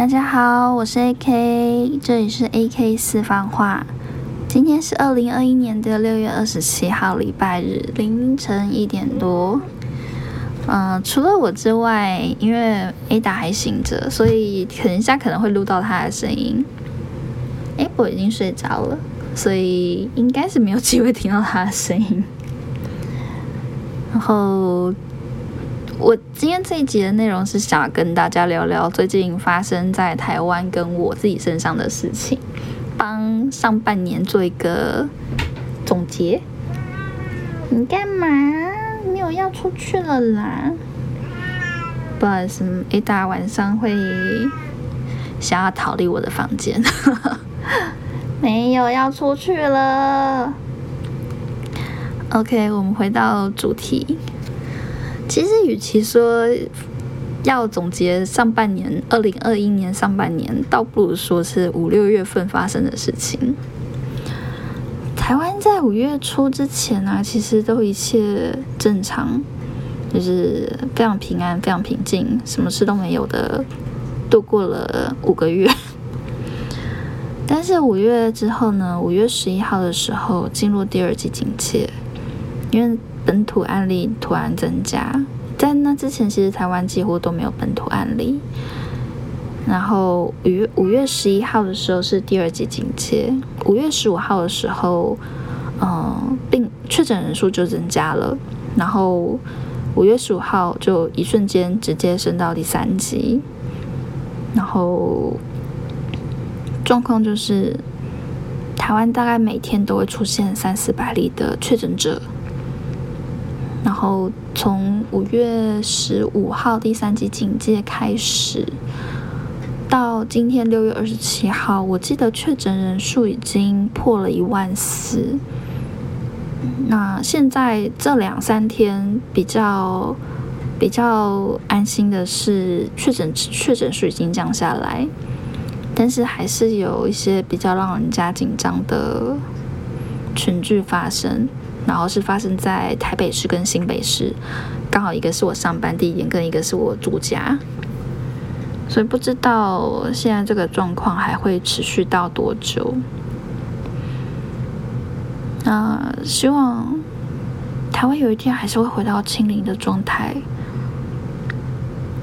大家好，我是 AK，这里是 AK 私房话。今天是二零二一年的六月二十七号，礼拜日凌晨一点多。嗯，除了我之外，因为 Ada 还醒着，所以等一下可能会录到他的声音。哎，我已经睡着了，所以应该是没有机会听到他的声音。然后，我今天这一集的内容是想要跟大家聊聊最近发生在台湾跟我自己身上的事情，帮上半年做一个总结。你干嘛？没有要出去了啦？不好意思，Ada 晚上会想要逃离我的房间。没有要出去了。OK，我们回到主题。其实，与其说要总结上半年，二零二一年上半年，倒不如说是五六月份发生的事情。台湾在五月初之前呢，其实都一切正常，就是非常平安、非常平静，什么事都没有的度过了五个月。但是五月之后呢，五月十一号的时候进入第二季警戒。因为本土案例突然增加，在那之前，其实台湾几乎都没有本土案例。然后五月五月十一号的时候是第二级警戒，五月十五号的时候，嗯，病确诊人数就增加了。然后五月十五号就一瞬间直接升到第三级。然后状况就是，台湾大概每天都会出现三四百例的确诊者。然后从五月十五号第三级警戒开始，到今天六月二十七号，我记得确诊人数已经破了一万四。那现在这两三天比较比较安心的是，确诊确诊数已经降下来，但是还是有一些比较让人家紧张的群聚发生。然后是发生在台北市跟新北市，刚好一个是我上班地点，跟一个是我住家，所以不知道现在这个状况还会持续到多久。那希望台湾有一天还是会回到清零的状态，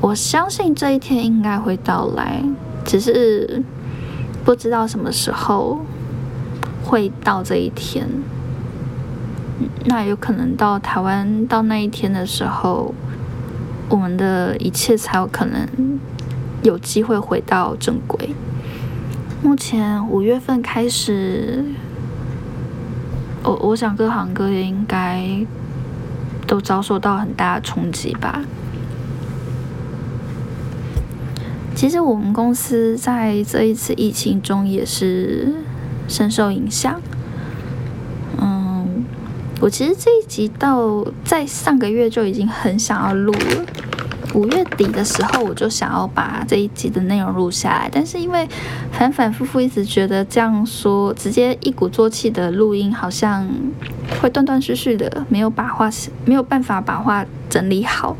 我相信这一天应该会到来，只是不知道什么时候会到这一天。那有可能到台湾到那一天的时候，我们的一切才有可能有机会回到正轨。目前五月份开始，我我想各行各业应该都遭受到很大的冲击吧。其实我们公司在这一次疫情中也是深受影响。我其实这一集到在上个月就已经很想要录了，五月底的时候我就想要把这一集的内容录下来，但是因为反反复复一直觉得这样说直接一鼓作气的录音好像会断断续续的，没有把话没有办法把话整理好，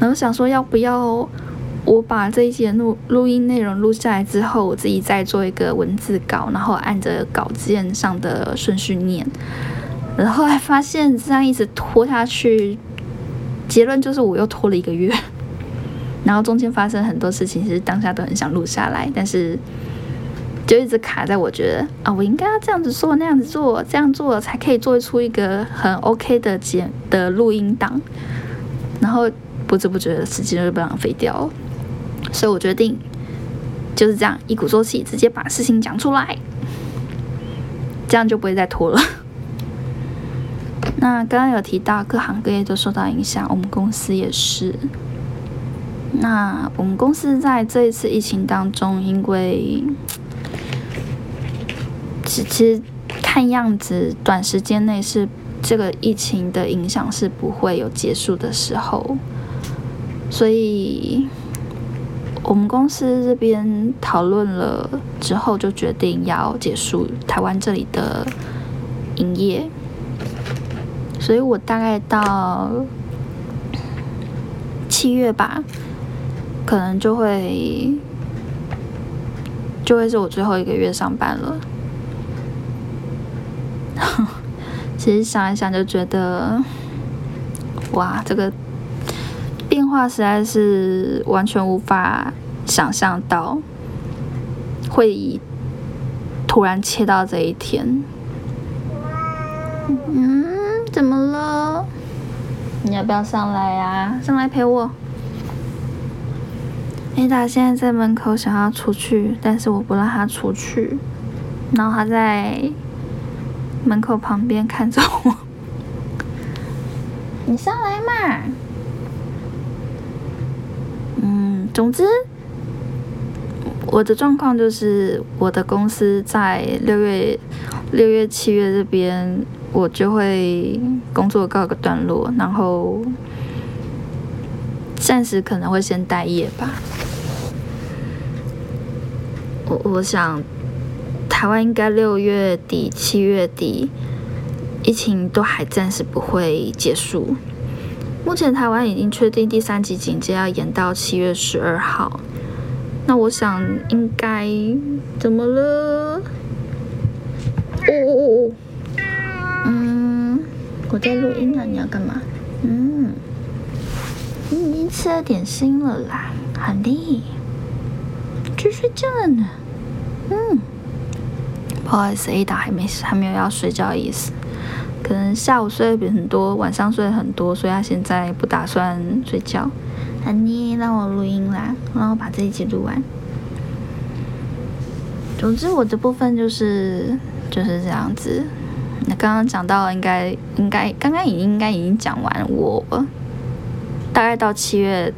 然后想说要不要我把这一集的录录音内容录下来之后，我自己再做一个文字稿，然后按着稿件上的顺序念。然后还发现这样一直拖下去，结论就是我又拖了一个月。然后中间发生很多事情，其实当下都很想录下来，但是就一直卡在我觉得啊，我应该要这样子做，那样子做，这样做才可以做出一个很 OK 的剪的录音档。然后不知不觉的时间就被浪费掉了，所以我决定就是这样一鼓作气，直接把事情讲出来，这样就不会再拖了。那刚刚有提到各行各业都受到影响，我们公司也是。那我们公司在这一次疫情当中，因为其实看样子短时间内是这个疫情的影响是不会有结束的时候，所以我们公司这边讨论了之后，就决定要结束台湾这里的营业。所以我大概到七月吧，可能就会就会是我最后一个月上班了。其实想一想就觉得，哇，这个变化实在是完全无法想象到，会突然切到这一天。嗯，怎么了？你要不要上来呀？上来陪我。艾达现在在门口想要出去，但是我不让他出去，然后他在。门口旁边看着我，你上来嘛。嗯，总之，我的状况就是，我的公司在六月、六月、七月这边，我就会工作告个段落，然后暂时可能会先待业吧。我我想。台湾应该六月底、七月底，疫情都还暂时不会结束。目前台湾已经确定第三级警戒要延到七月十二号。那我想应该怎么了？哦哦哦！我在录音呢，你要干嘛？嗯，你已经吃了点心了啦，好嘞，去睡觉了呢。嗯。不好意思，Ada 还没还没有要睡觉的意思，可能下午睡的很多，晚上睡的很多，所以他现在不打算睡觉。那你让我录音啦，让我把这一集录完。总之，我的部分就是就是这样子。那刚刚讲到，应该应该刚刚已经应该已经讲完，我大概到七月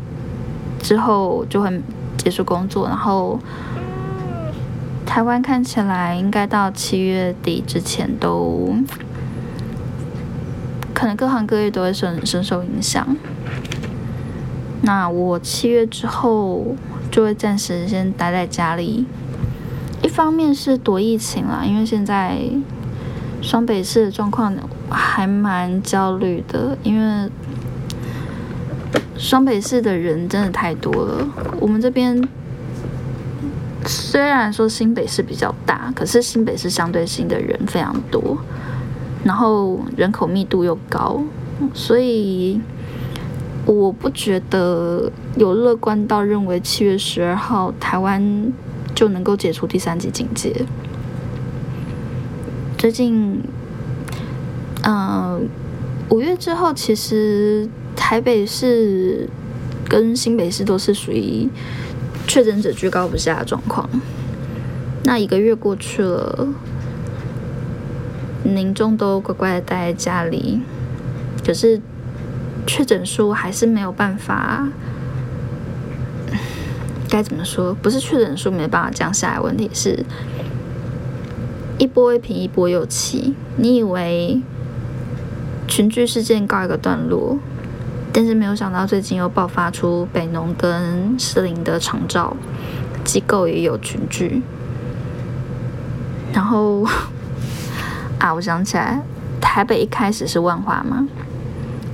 之后就会结束工作，然后。台湾看起来应该到七月底之前都可能各行各业都会深深受影响。那我七月之后就会暂时先待在家里，一方面是躲疫情啦，因为现在双北市的状况还蛮焦虑的，因为双北市的人真的太多了，我们这边。虽然说新北市比较大，可是新北市相对性的人非常多，然后人口密度又高，所以我不觉得有乐观到认为七月十二号台湾就能够解除第三级警戒。最近，嗯，五月之后，其实台北市跟新北市都是属于。确诊者居高不下的状况，那一个月过去了，民众都乖乖的待在家里，可是确诊数还是没有办法，该怎么说？不是确诊数没办法降下来，问题是，一波未平一波又起。你以为群聚事件告一个段落？但是没有想到，最近又爆发出北农跟士林的长照机构也有群聚。然后 啊，我想起来，台北一开始是万华嘛，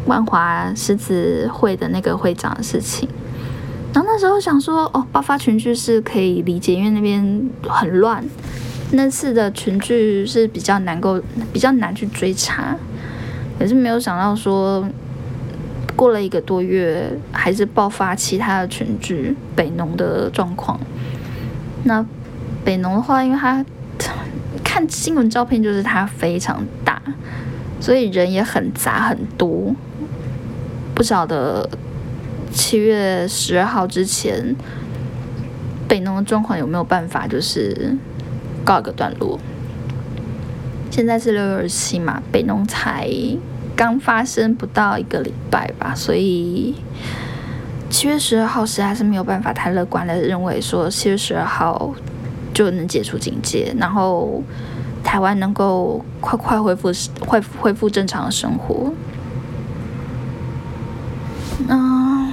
万华狮子会的那个会长的事情。然后那时候想说，哦，爆发群聚是可以理解，因为那边很乱。那次的群聚是比较难够，比较难去追查。可是没有想到说。过了一个多月，还是爆发其他的群聚北农的状况。那北农的话，因为它看新闻照片，就是它非常大，所以人也很杂很多。不晓得七月十二号之前，北农的状况有没有办法就是告一个段落？现在是六月二十七嘛，北农才。刚发生不到一个礼拜吧，所以七月十二号实在是没有办法太乐观的认为说七月十二号就能解除警戒，然后台湾能够快快恢复恢恢复正常的生活。那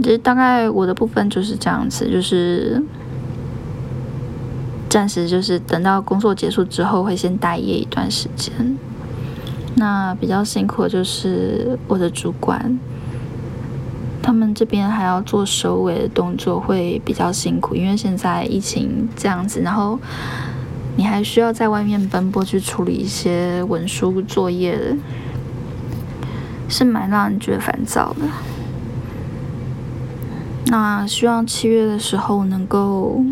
这大概我的部分就是这样子，就是暂时就是等到工作结束之后会先待业一段时间。那比较辛苦的就是我的主管，他们这边还要做收尾的动作，会比较辛苦，因为现在疫情这样子，然后你还需要在外面奔波去处理一些文书作业的，是蛮让人觉得烦躁的。那希望七月的时候能够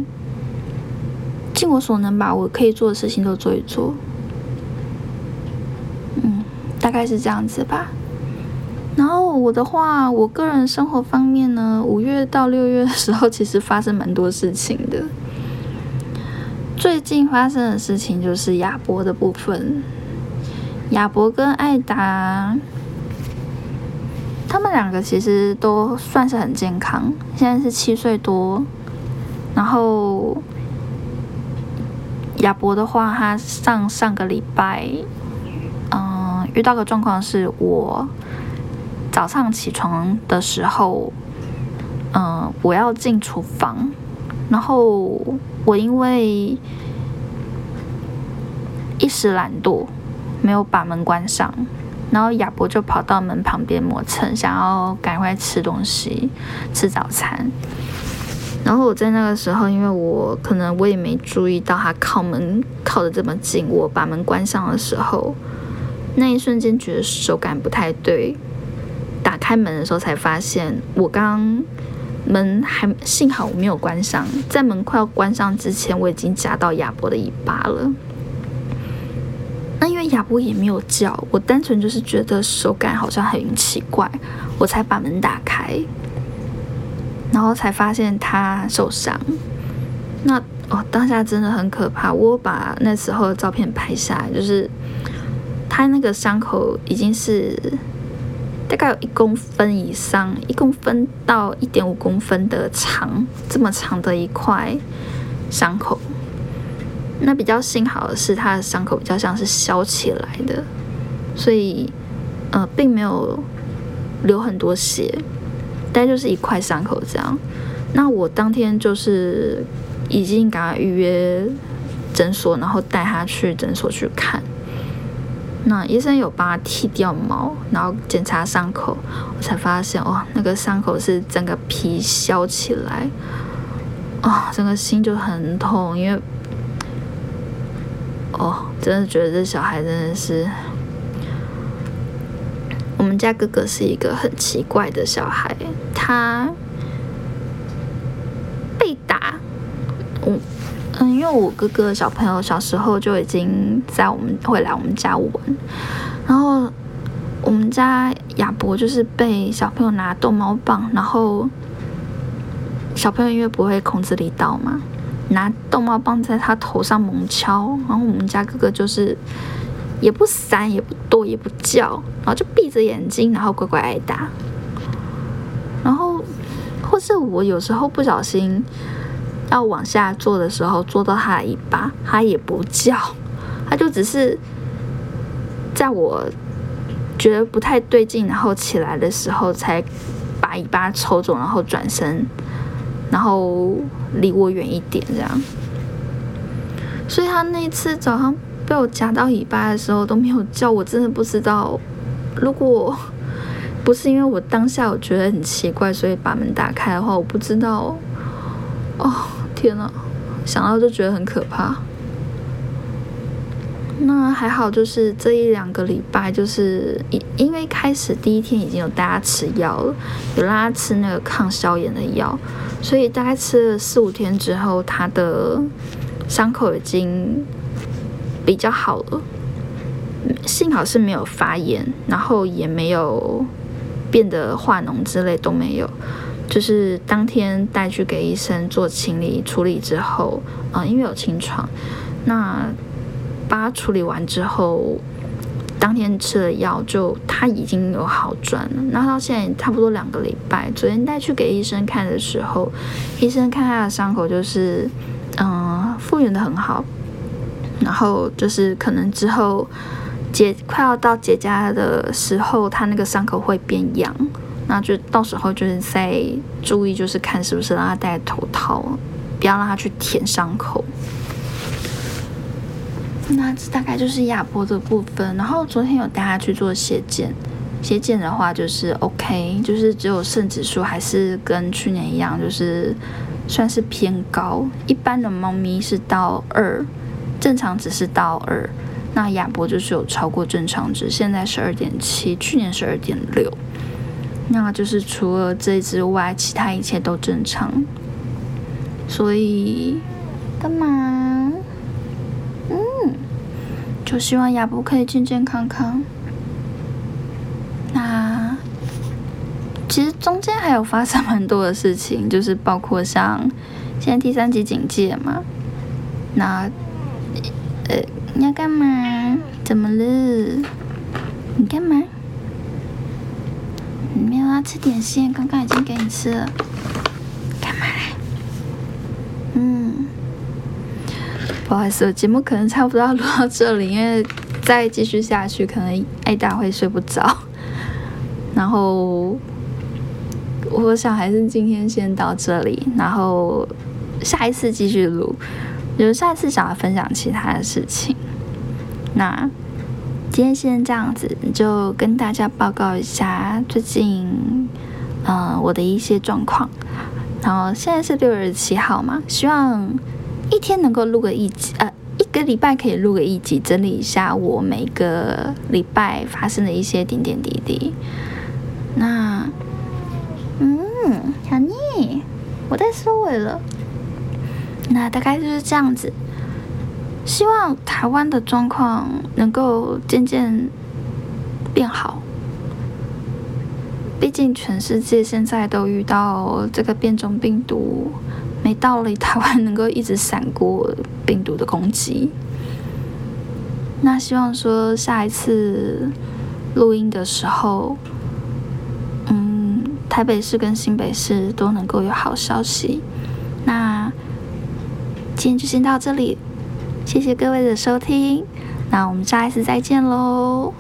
尽我所能把我可以做的事情都做一做。嗯，大概是这样子吧。然后我的话，我个人生活方面呢，五月到六月的时候，其实发生蛮多事情的。最近发生的事情就是亚伯的部分，亚伯跟艾达，他们两个其实都算是很健康，现在是七岁多。然后亚博的话，他上上个礼拜，嗯，遇到个状况是我。早上起床的时候，嗯，我要进厨房，然后我因为一时懒惰，没有把门关上，然后亚伯就跑到门旁边磨蹭，想要赶快吃东西，吃早餐。然后我在那个时候，因为我可能我也没注意到他靠门靠的这么近，我把门关上的时候，那一瞬间觉得手感不太对。打开门的时候才发现，我刚门还幸好我没有关上，在门快要关上之前，我已经夹到亚伯的尾巴了。那因为亚伯也没有叫，我单纯就是觉得手感好像很奇怪，我才把门打开，然后才发现他受伤。那哦，当下真的很可怕。我把那时候的照片拍下来，就是他那个伤口已经是。大概有一公分以上，一公分到一点五公分的长，这么长的一块伤口。那比较幸好的是，他的伤口比较像是消起来的，所以呃，并没有流很多血，大概就是一块伤口这样。那我当天就是已经给他预约诊所，然后带他去诊所去看。那医生有帮他剃掉毛，然后检查伤口，我才发现哦，那个伤口是整个皮削起来，哦，整个心就很痛，因为哦，真的觉得这小孩真的是，我们家哥哥是一个很奇怪的小孩，他被打，我。嗯，因为我哥哥小朋友小时候就已经在我们会来我们家玩，然后我们家亚伯就是被小朋友拿逗猫棒，然后小朋友因为不会控制力道嘛，拿逗猫棒在他头上猛敲，然后我们家哥哥就是也不闪也不躲也不叫，然后就闭着眼睛，然后乖乖挨打，然后或是我有时候不小心。要往下坐的时候，坐到它的尾巴，它也不叫，它就只是在我觉得不太对劲，然后起来的时候，才把尾巴抽走，然后转身，然后离我远一点，这样。所以他那次早上被我夹到尾巴的时候都没有叫，我真的不知道，如果不是因为我当下我觉得很奇怪，所以把门打开的话，我不知道。哦，天哪！想到就觉得很可怕。那还好，就是这一两个礼拜，就是因因为开始第一天已经有大家吃药了，有让他吃那个抗消炎的药，所以大概吃了四五天之后，他的伤口已经比较好了。幸好是没有发炎，然后也没有变得化脓之类都没有。就是当天带去给医生做清理处理之后，啊，因为有清创，那把处理完之后，当天吃了药，就他已经有好转了。那到现在差不多两个礼拜，昨天带去给医生看的时候，医生看他的伤口就是，嗯，复原的很好，然后就是可能之后结快要到结痂的时候，它那个伤口会变痒。那就到时候就是在注意，就是看是不是让它戴头套，不要让它去舔伤口。那这大概就是亚波的部分。然后昨天有带他去做血检，血检的话就是 OK，就是只有肾指数还是跟去年一样，就是算是偏高。一般的猫咪是到二，正常值是到二。那亚博就是有超过正常值，现在是二点七，去年是二点六。那就是除了这之外，其他一切都正常。所以干嘛？嗯，就希望亚博可以健健康康。那其实中间还有发生蛮多的事情，就是包括像现在第三级警戒嘛。那呃。你要干嘛？怎么了？你干嘛？你没有要吃点心？刚刚已经给你吃了。干嘛嘞？嗯，不好意思，节目可能差不多要录到这里，因为再继续下去，可能艾达会睡不着。然后，我想还是今天先到这里，然后下一次继续录。就下次想要分享其他的事情。那今天先这样子，就跟大家报告一下最近，呃，我的一些状况。然后现在是六月七号嘛，希望一天能够录个一集，呃，一个礼拜可以录个一集，整理一下我每个礼拜发生的一些点点滴滴。那，嗯，小妮，我在收尾了。那大概就是这样子。希望台湾的状况能够渐渐变好。毕竟全世界现在都遇到这个变种病毒，没道理台湾能够一直闪过病毒的攻击。那希望说下一次录音的时候，嗯，台北市跟新北市都能够有好消息。今天就先到这里。谢谢各位的收听，那我们下一次再见喽。